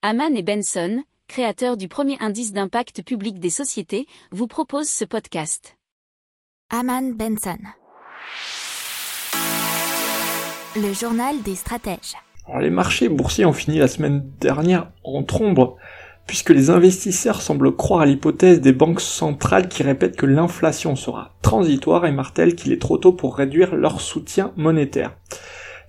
Haman et Benson, créateurs du premier indice d'impact public des sociétés, vous proposent ce podcast. Haman Benson. Le journal des stratèges. Alors, les marchés boursiers ont fini la semaine dernière en trombe, puisque les investisseurs semblent croire à l'hypothèse des banques centrales qui répètent que l'inflation sera transitoire et martèlent qu'il est trop tôt pour réduire leur soutien monétaire.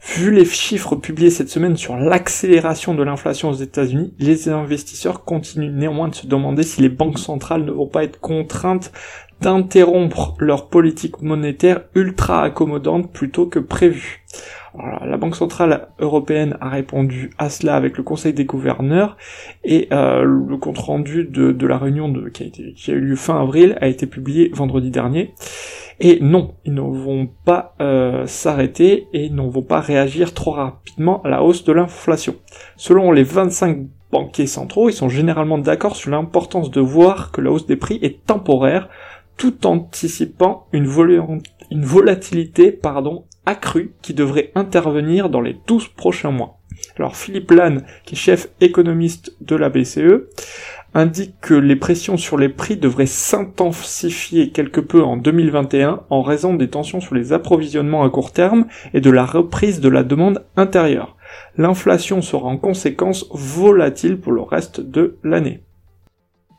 Vu les chiffres publiés cette semaine sur l'accélération de l'inflation aux États-Unis, les investisseurs continuent néanmoins de se demander si les banques centrales ne vont pas être contraintes d'interrompre leur politique monétaire ultra accommodante plutôt que prévu. la Banque centrale européenne a répondu à cela avec le Conseil des gouverneurs et euh, le compte rendu de, la réunion qui, a qui a eu lieu fin avril a été publié vendredi dernier. Et non, ils ne vont pas euh, s'arrêter et ne vont pas réagir trop rapidement à la hausse de l'inflation. Selon les 25 banquiers centraux, ils sont généralement d'accord sur l'importance de voir que la hausse des prix est temporaire, tout anticipant une, une volatilité pardon, accrue qui devrait intervenir dans les 12 prochains mois. Alors Philippe Lannes, qui est chef économiste de la BCE, indique que les pressions sur les prix devraient s'intensifier quelque peu en 2021 en raison des tensions sur les approvisionnements à court terme et de la reprise de la demande intérieure. L'inflation sera en conséquence volatile pour le reste de l'année.